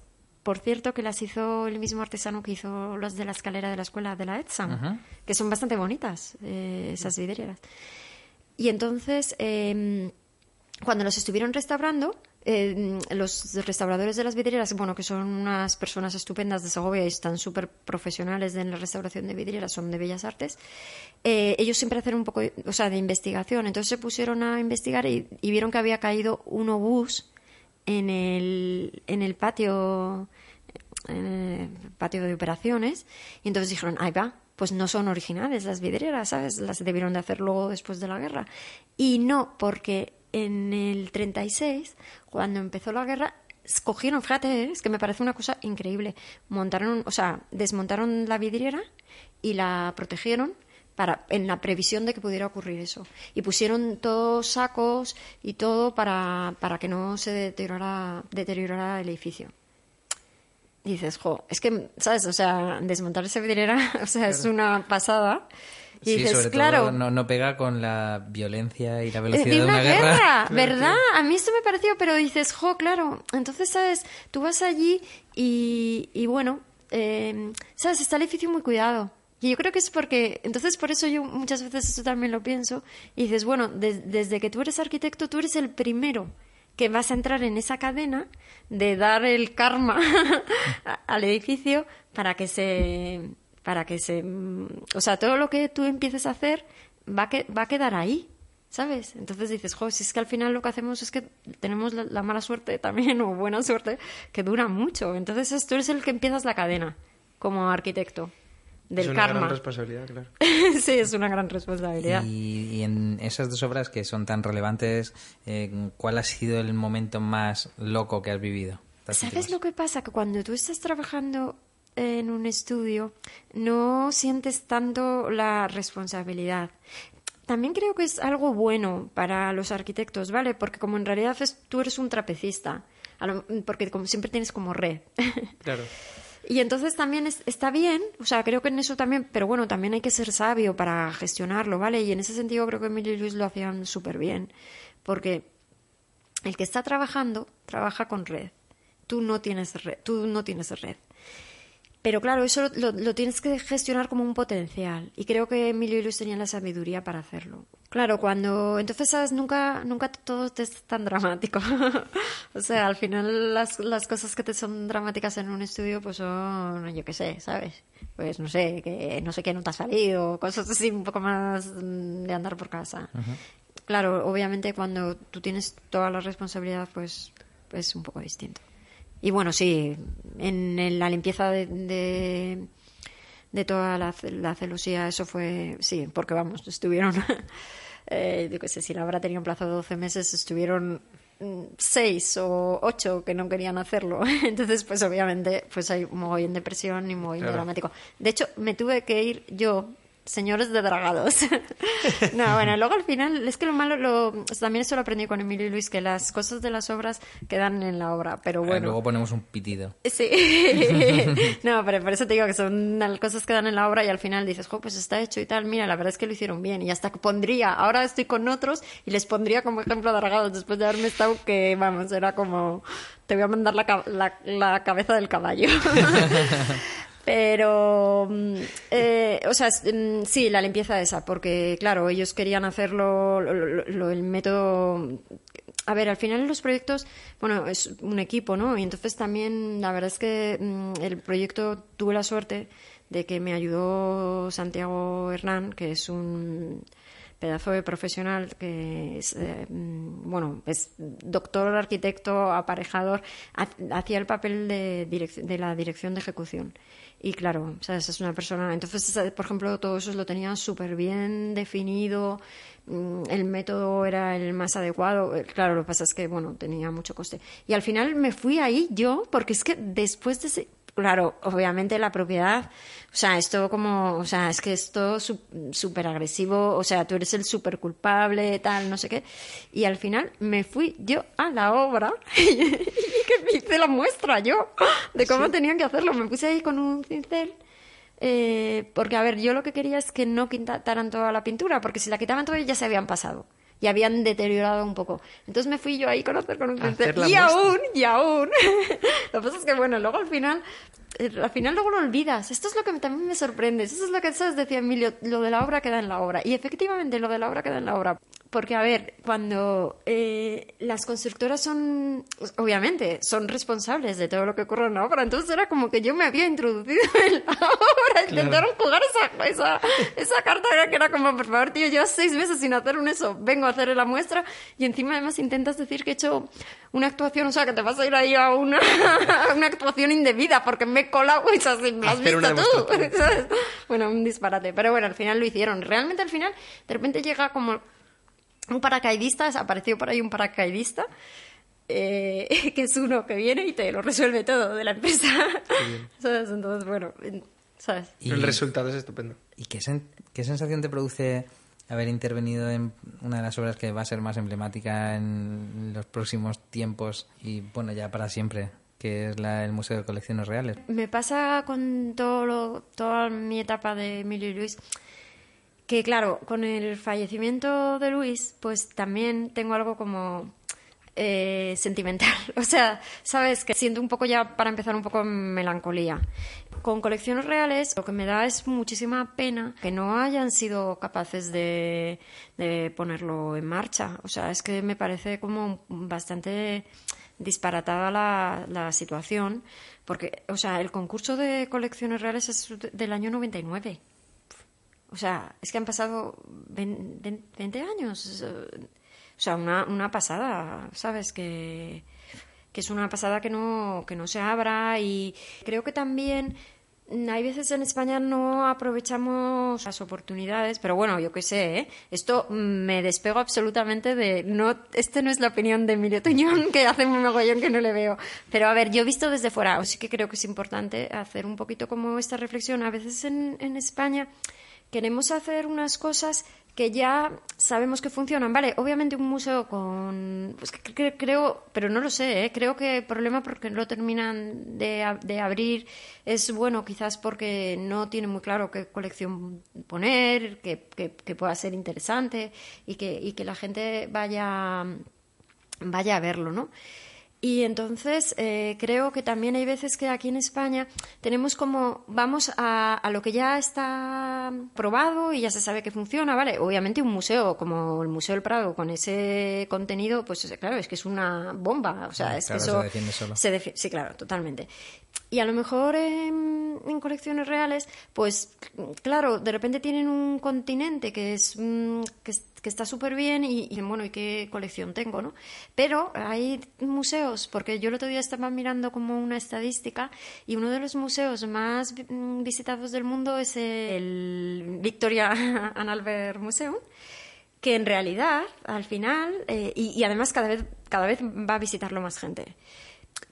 Por cierto, que las hizo el mismo artesano que hizo las de la escalera de la escuela de la ETSAM, que son bastante bonitas eh, esas vidrieras. Y entonces, em, cuando los estuvieron restaurando, em, los restauradores de las vidrieras, bueno, que son unas personas estupendas de Segovia y están súper profesionales en la restauración de vidrieras, son de Bellas Artes, eh, ellos siempre hacen un poco, o sea, de investigación. Entonces se pusieron a investigar y, y vieron que había caído un obús en el, en el patio patio de operaciones y entonces dijeron, ahí va, pues no son originales las vidrieras, ¿sabes? Las debieron de hacer luego después de la guerra. Y no, porque en el 36, cuando empezó la guerra, escogieron, fíjate, es que me parece una cosa increíble, montaron, o sea, desmontaron la vidriera y la protegieron para, en la previsión de que pudiera ocurrir eso. Y pusieron todos sacos y todo para, para que no se deteriorara, deteriorara el edificio. Y dices, jo, es que, ¿sabes? O sea, desmontar esa vidriera, (laughs) o sea, es una pasada. Y dices, sobre claro. Todo no, no, pega con la violencia y la velocidad de una, guerra. (laughs) ¿Verdad? A mí esto me pareció, pero dices, jo, claro. Entonces, ¿sabes? Tú vas allí y, y bueno, eh, ¿sabes? Está el edificio muy cuidado. Y yo creo que es porque, entonces por eso yo muchas veces esto también lo pienso, y dices, bueno, desde que tú eres arquitecto, tú eres el primero que vas a entrar en esa cadena de dar el karma (laughs) al edificio para que se, para que se, o sea, todo lo que tú empieces a hacer va a, que, va a quedar ahí. ¿Sabes? Entonces dices, jo, si es que al final lo que hacemos es que tenemos la, la mala suerte (laughs) también, o buena suerte, que dura mucho. Entonces tú eres el que empiezas la cadena como arquitecto del es una karma. gran responsabilidad, claro. (laughs) sí, es una gran responsabilidad. Y, y, en esas dos obras que son tan relevantes, eh, ¿cuál ha sido el momento más loco que has vivido? ¿Sabes lo que pasa? Que cuando tú estás trabajando en un estudio, no sientes tanto la responsabilidad. También creo que es algo bueno para los arquitectos, ¿vale? Porque como en realidad es, tú eres un trapecista, porque como siempre tienes como red. Claro. (laughs) Y entonces también es, está bien, o sea, creo que en eso también, pero bueno, también hay que ser sabio para gestionarlo, ¿vale? Y en ese sentido creo que Emilio y Luis lo hacían súper bien, porque el que está trabajando trabaja con red. Tú no tienes red, tú no tienes red. Pero claro, eso lo, lo, tienes que gestionar como un potencial. Y creo que Emilio y Luis tenían la sabiduría para hacerlo. Claro, cuando. Entonces, ¿sabes? Nunca, nunca todo es tan dramático. (laughs) o sea, al final, las, las cosas que te son dramáticas en un estudio, pues son. Yo qué sé, ¿sabes? Pues no sé, que no sé qué no te ha salido, cosas así un poco más de andar por casa. Uh -huh. Claro, obviamente, cuando tú tienes toda la responsabilidad, pues es un poco distinto. Y bueno, sí, en, en la limpieza de, de, de toda la, la, celosía, eso fue, sí, porque vamos, estuvieron, (laughs) eh, yo qué sé, si la obra tenía un plazo de 12 meses, estuvieron seis o ocho que no querían hacerlo. (laughs) Entonces, pues obviamente, pues hay un mogollón de presión y un mogollón Claro. dramático. De hecho, me tuve que ir yo señores de dragados. (laughs) no, bueno, luego al final, es que lo malo, lo, también eso lo aprendí con Emilio y Luis, que las cosas de las obras quedan en la obra, pero Ah, bueno. Luego ponemos un pitido. Sí. (laughs) no, pero por eso te digo que son las cosas que dan en la obra y al final dices, jo, pues está hecho y tal. Mira, la verdad es que lo hicieron bien. Y hasta pondría, ahora estoy con otros y les pondría como ejemplo de Dragados después de haberme estado que, vamos, era como, te voy a mandar la, la, la cabeza del caballo. (laughs) Pero, mm, eh, o sea, mm, sí, la limpieza esa, porque claro, ellos querían hacerlo, lo- lo- lo- el método a ver, al final los proyectos, bueno, es un equipo, ¿no? Y entonces también, la verdad es que mm, el proyecto tuve la suerte de que me ayudó Santiago Hernán, que es un pedazo de profesional que es, eh, bueno, es doctor, arquitecto, aparejador, ha- hacía el papel de la dirección de ejecución. Y claro, ¿sabes? es una persona. Entonces, por ejemplo, todo eso lo tenía súper bien definido. mm, El método era el más adecuado. Eh, Claro, lo que pasa es que, bueno, tenía mucho coste. Y al final me fui ahí yo, porque es que después de ese. Claro, obviamente la propiedad, o sea, esto como, o sea, es que esto súper agresivo, o sea, tú eres el súper culpable, tal, no sé qué. Y al final me fui yo a la obra (laughs) y que me hice la muestra yo de cómo tenían que hacerlo. Me puse ahí con un cincel. eh, porque, a ver, yo lo que quería es que no quitaran toda la pintura, porque si la quitaban toda ya se habían pasado y habían deteriorado un poco. Entonces me fui yo ahí con hacer con un la Y muestra. aún, y aún. (laughs) lo que pasa es que, bueno, luego al final, al final luego lo olvidas. Esto es lo que también me sorprende. Eso es lo que, ¿sabes? Decía Emilio, lo de la obra queda en la obra. Y efectivamente, lo de la obra queda en la obra. Porque, a ver, cuando eh, las constructoras son, obviamente, son responsables de todo lo que ocurre en la obra, entonces era como que yo me había introducido (laughs) en la obra, intentaron jugar esa, esa, esa carta que era como, por favor, tío, llevas seis meses sin hacer un eso, vengo a hacer la muestra y encima además intentas decir que he hecho una actuación, o sea, que te vas a ir ahí a una, (laughs) a una actuación indebida porque me he colado y es así, ¿lo has Hacer visto tú? (laughs) Bueno, un disparate. Pero bueno, al final lo hicieron. Realmente al final, de repente llega como un paracaidista, apareció por ahí un paracaidista, eh, (laughs) que es uno que viene y te lo resuelve todo de la empresa. (laughs) ¿Sabes? Entonces, bueno, ¿sabes? Y- El resultado es estupendo. ¿Y qué, sen- qué sensación te produce haber intervenido en una de las obras que va a ser más emblemática en los próximos tiempos y, bueno, ya para siempre, que es el Museo de Colecciones Reales? Me pasa con todo lo- toda mi etapa de Emilio y Luis que, claro, con el fallecimiento de Luis, pues también tengo algo como eh, sentimental. (laughs) O sea, sabes que siento un poco ya, para empezar, un poco melancolía. Con colecciones reales, lo que me da es muchísima pena que no hayan sido capaces de ponerlo en marcha. O sea, es que me parece como bastante disparatada la, la situación, porque, o sea, el concurso de colecciones reales es del año 99. O sea, es que han pasado ven- ven- 20 años. O sea, una, una pasada, ¿sabes? Que, que es una pasada que no, que no se abra y creo que también hay veces en España no aprovechamos las oportunidades, pero bueno, yo qué sé, ¿eh? esto mm, me despego absolutamente de no, este no es la opinión de Emilio Tuñón que hace un mogollón que no le veo, pero a ver, yo he visto desde fuera, sí que creo que es importante hacer un poquito como esta reflexión, a veces en, en España queremos hacer unas cosas que ya sabemos que funcionan. Vale, obviamente un museo con... Pues que cre- creo, pero no lo sé, ¿eh? creo que el problema porque no lo terminan de, de abrir es, bueno, quizás porque no tienen muy claro qué colección poner, que, que- que pueda ser interesante y que, y que la gente vaya, vaya a verlo, ¿no? Y entonces eh, creo que también hay veces que aquí en España tenemos como, vamos a, a lo que ya está probado y ya se sabe que funciona, ¿vale? Obviamente un museo como el Museo del Prado con ese contenido, pues claro, es que es una bomba, o sea, es Claro, que se eso... defiende solo. se defi- sí, claro, totalmente. Y a lo mejor en, colecciones reales, pues claro, de repente tienen un continente que es mm, que, es- que está súper bien y, y, bueno, ¿y qué colección tengo, no? Pero hay museos, porque yo el otro día estaba mirando como una estadística y uno de los museos más mm, visitados del mundo es el Victoria (laughs) and Albert Museum que en realidad, al final, eh, y, y además cada vez, cada vez va a visitarlo más gente.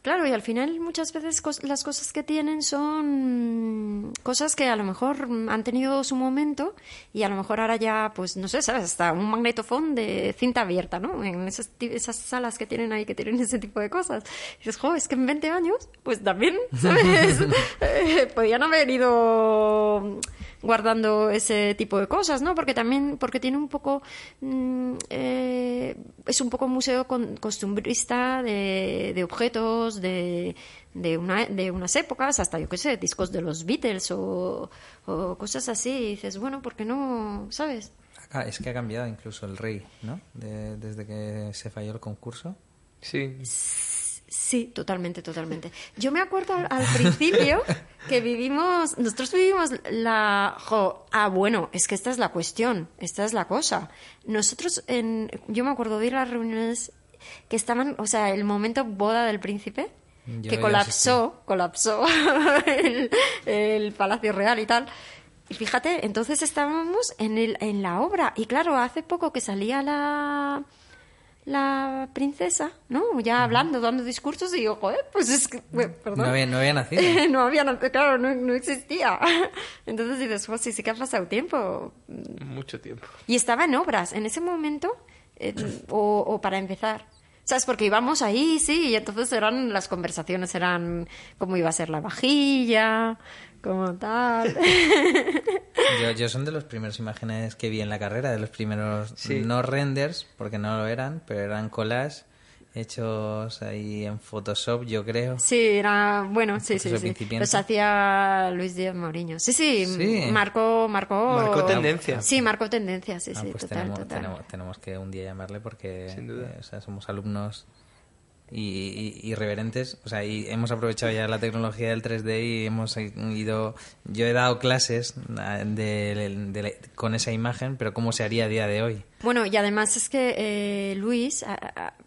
Claro, y al final muchas veces cos- las cosas que tienen son cosas que a lo mejor han tenido su momento y a lo mejor ahora ya, pues no sé, ¿sabes? Hasta un magnetofón de cinta abierta, ¿no? En esas, esas salas que tienen ahí que tienen ese tipo de cosas. Y dices, jo, es que en 20 años, pues también, (laughs) ¿sabes? Eh, Podían haber ido guardando ese tipo de cosas, ¿no? Porque también, porque tiene un poco, mm, eh, es un poco museo con- costumbrista de, de objetos, de, de, una, de unas épocas, hasta yo qué sé, discos de los Beatles o, o cosas así. Y dices, bueno, ¿por qué no? ¿Sabes? Ah, Es que ha cambiado incluso el rey, ¿no? De- desde que se falló el concurso. Sí. Sí, totalmente, totalmente. Yo me acuerdo al, al principio que vivimos, nosotros vivimos la... Jo, ah, bueno, es que esta es la cuestión, esta es la cosa. Nosotros, en, yo me acuerdo de ir a las reuniones que estaban, o sea, el momento boda del príncipe, Yo- que colapsó, colapsó (laughs) el, el Palacio Real y tal. Y fíjate, entonces estábamos en, el, en la obra. Y claro, hace poco que salía la, la princesa, ¿no? Ya hablando, dando discursos, y digo, joder, pues es que, perdón. No había, no había nacido. (laughs) no había, nac- claro, no, no existía. (laughs) Entonces dices, pues sí, sí que ha pasado tiempo. Mucho tiempo. Y estaba en obras en ese momento, eh, o, o para empezar. ¿Sabes? Porque íbamos ahí, sí, y entonces eran las conversaciones, eran cómo iba a ser la vajilla, como tal. (laughs) Yo, yo son de las primeras imágenes que vi en la carrera, de los primeros, Sí. no renders, porque no lo eran, pero eran collages hechos ahí en Photoshop, yo creo. Sí, era, bueno, sí, sí, sí. Los hacía Luis Díaz Moriño. Sí, sí, Sí. marcó, marcó... Marcó tendencia. Sí, marcó tendencia, sí, Ah, sí, pues total, tenemos, total. Tenemos, tenemos que un día llamarle porque Sin duda. eh, o sea, somos alumnos y, y- irreverentes. O sea, y hemos aprovechado ya la tecnología del 3D y hemos ido... Yo he dado clases ah, de- de la- con esa imagen, pero ¿cómo se haría a día de hoy? Bueno, y además es que eh, Luis,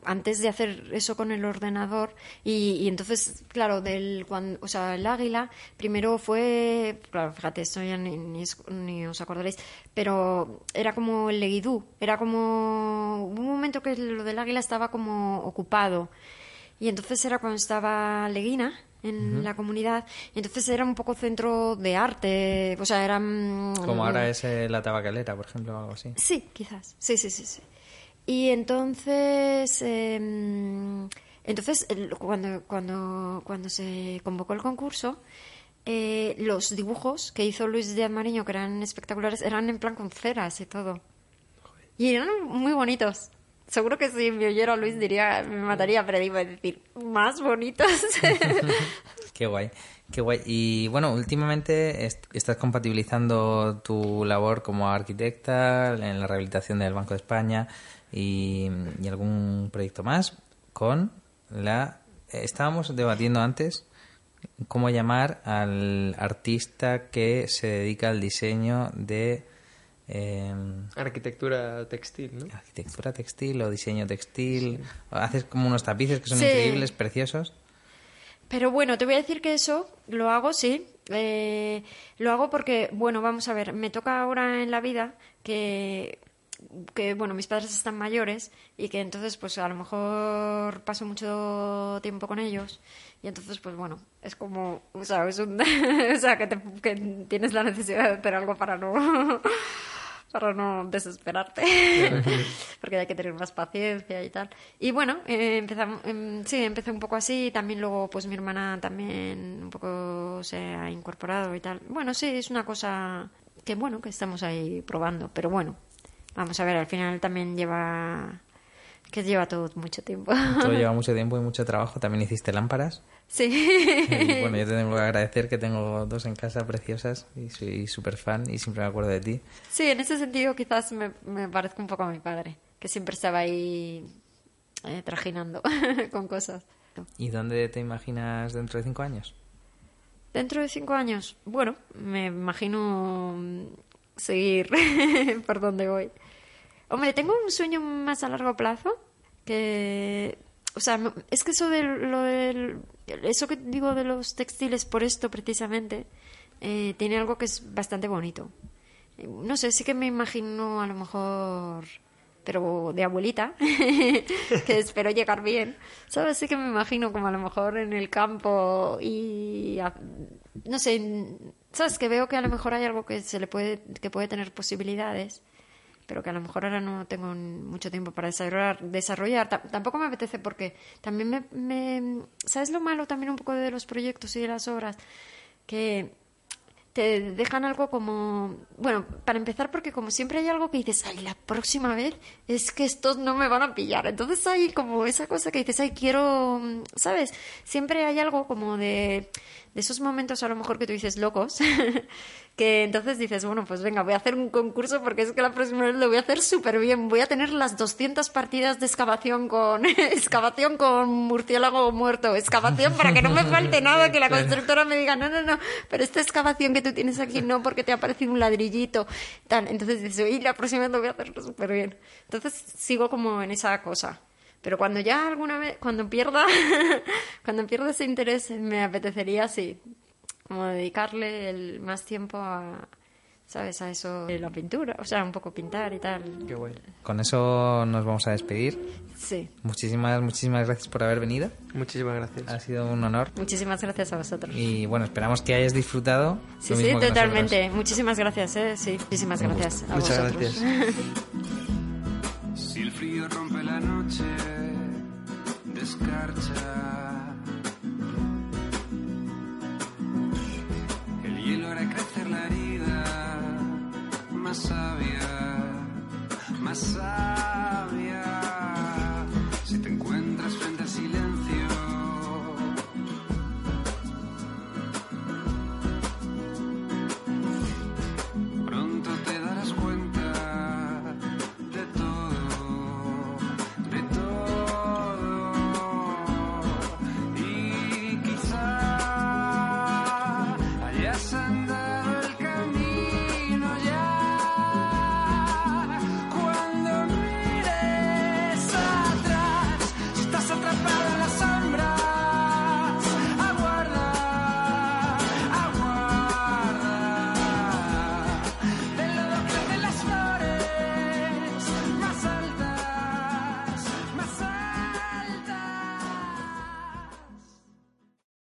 antes de hacer eso con el ordenador, y, y entonces, claro, del cuando, o sea, el águila, primero fue, claro, fíjate, esto ya ni, ni, ni os acordaréis, pero era como el Leguidú, era como, hubo un momento que lo del águila estaba como ocupado, y entonces era cuando estaba Leguina en la comunidad, entonces era un poco centro de arte, o sea, era... mm, Como ahora es eh, la tabacalera, por ejemplo, o algo así. Sí, quizás. Sí, sí, sí, sí. Y entonces, eh, entonces cuando, cuando, cuando se convocó el concurso, eh, los dibujos que hizo Luis Díaz Mariño, que eran espectaculares, eran en plan con ceras y todo. Y eran muy bonitos. Seguro que si me oyera Luis diría, me mataría, pero iba a decir, más bonitos. (laughs) Qué guay, qué guay. Y bueno, últimamente est- estás compatibilizando tu labor como arquitecta en la rehabilitación del Banco de España y, y algún proyecto más con la... eh, Estábamos debatiendo antes cómo llamar al artista que se dedica al diseño de eh, Arquitectura textil, ¿no? arquitectura textil o diseño textil. Haces como unos tapices que son Sí. increíbles, preciosos. Pero bueno, te voy a decir que eso lo hago, sí. Eh, lo hago porque, bueno, vamos a ver, me toca ahora en la vida que, que, bueno, mis padres están mayores y que entonces, pues a lo mejor paso mucho tiempo con ellos y entonces, pues bueno, es como, o sea, es un, (laughs) o sea que, te- que tienes la necesidad de hacer algo para no, (laughs) para no desesperarte. (laughs) (laughs) Porque hay que tener más paciencia y tal. Y bueno, eh, empezamos, em, sí, empecé un poco así. También luego, pues mi hermana también un poco se ha incorporado y tal. Bueno, sí, es una cosa que bueno, que estamos ahí probando. Pero bueno, vamos a ver, al final también lleva, que lleva todo mucho tiempo. Todo (laughs) lleva mucho tiempo y mucho trabajo. También hiciste lámparas. sí. Y bueno, yo te tengo que (laughs) agradecer que tengo dos en casa preciosas y soy súper fan y siempre me acuerdo de ti. Sí, en ese sentido quizás me, me parezco un poco a mi padre, que siempre estaba ahí eh, trajinando (laughs) con cosas. ¿Y dónde te imaginas dentro de cinco años? Dentro de cinco años, bueno, me imagino mm, seguir por donde voy. Hombre, tengo un sueño más a largo plazo que, o sea, es que eso de lo del, eso que digo de los textiles por esto precisamente eh, tiene algo que es bastante bonito. No sé, sí que me imagino a lo mejor pero de abuelita, (laughs) que espero llegar bien. ¿Sabes? Sí que me imagino como a lo mejor en el campo y no sé, sabes que veo que a lo mejor hay algo que se le puede que puede tener posibilidades pero que a lo mejor ahora no tengo mucho tiempo para desarrollar. desarrollar. tampoco me apetece porque también me, me... ¿Sabes lo malo también un poco de los proyectos y de las obras? Que te dejan algo como, bueno, para empezar porque como siempre hay algo que dices, ay, la próxima vez es que estos no me van a pillar. Entonces hay como esa cosa que dices, ay, quiero, ¿sabes? Siempre hay algo como de, de esos momentos a lo mejor que tú dices locos, (laughs) que entonces dices, bueno, pues venga, voy a hacer un concurso porque es que la próxima vez lo voy a hacer súper bien. Voy a tener las 200 partidas de excavación con (laughs) excavación con murciélago muerto, excavación para que no me falte nada, que la (laughs) constructora me diga, no, no, no, pero esta excavación que tú tienes aquí no, porque te ha parecido un ladrillito. Tal. Entonces dices, y la próxima vez lo voy a hacer súper bien. Entonces sigo como en esa cosa. Pero cuando ya alguna vez, cuando pierda, (laughs) cuando pierda ese interés, me apetecería, sí, como dedicarle el más tiempo a, ¿sabes? A eso de la pintura, o sea, un poco pintar y tal. Qué bueno. Con eso nos vamos a despedir. Sí. Muchísimas, muchísimas gracias por haber venido. Muchísimas gracias. Ha sido un honor. Muchísimas gracias a vosotros. Y bueno, esperamos que hayas disfrutado. Sí, sí, totalmente. Muchísimas gracias, ¿eh? Sí, muchísimas gracias. A Muchas vosotros. gracias. Si el frío rompe la noche, descarcha. sabia, más sabia.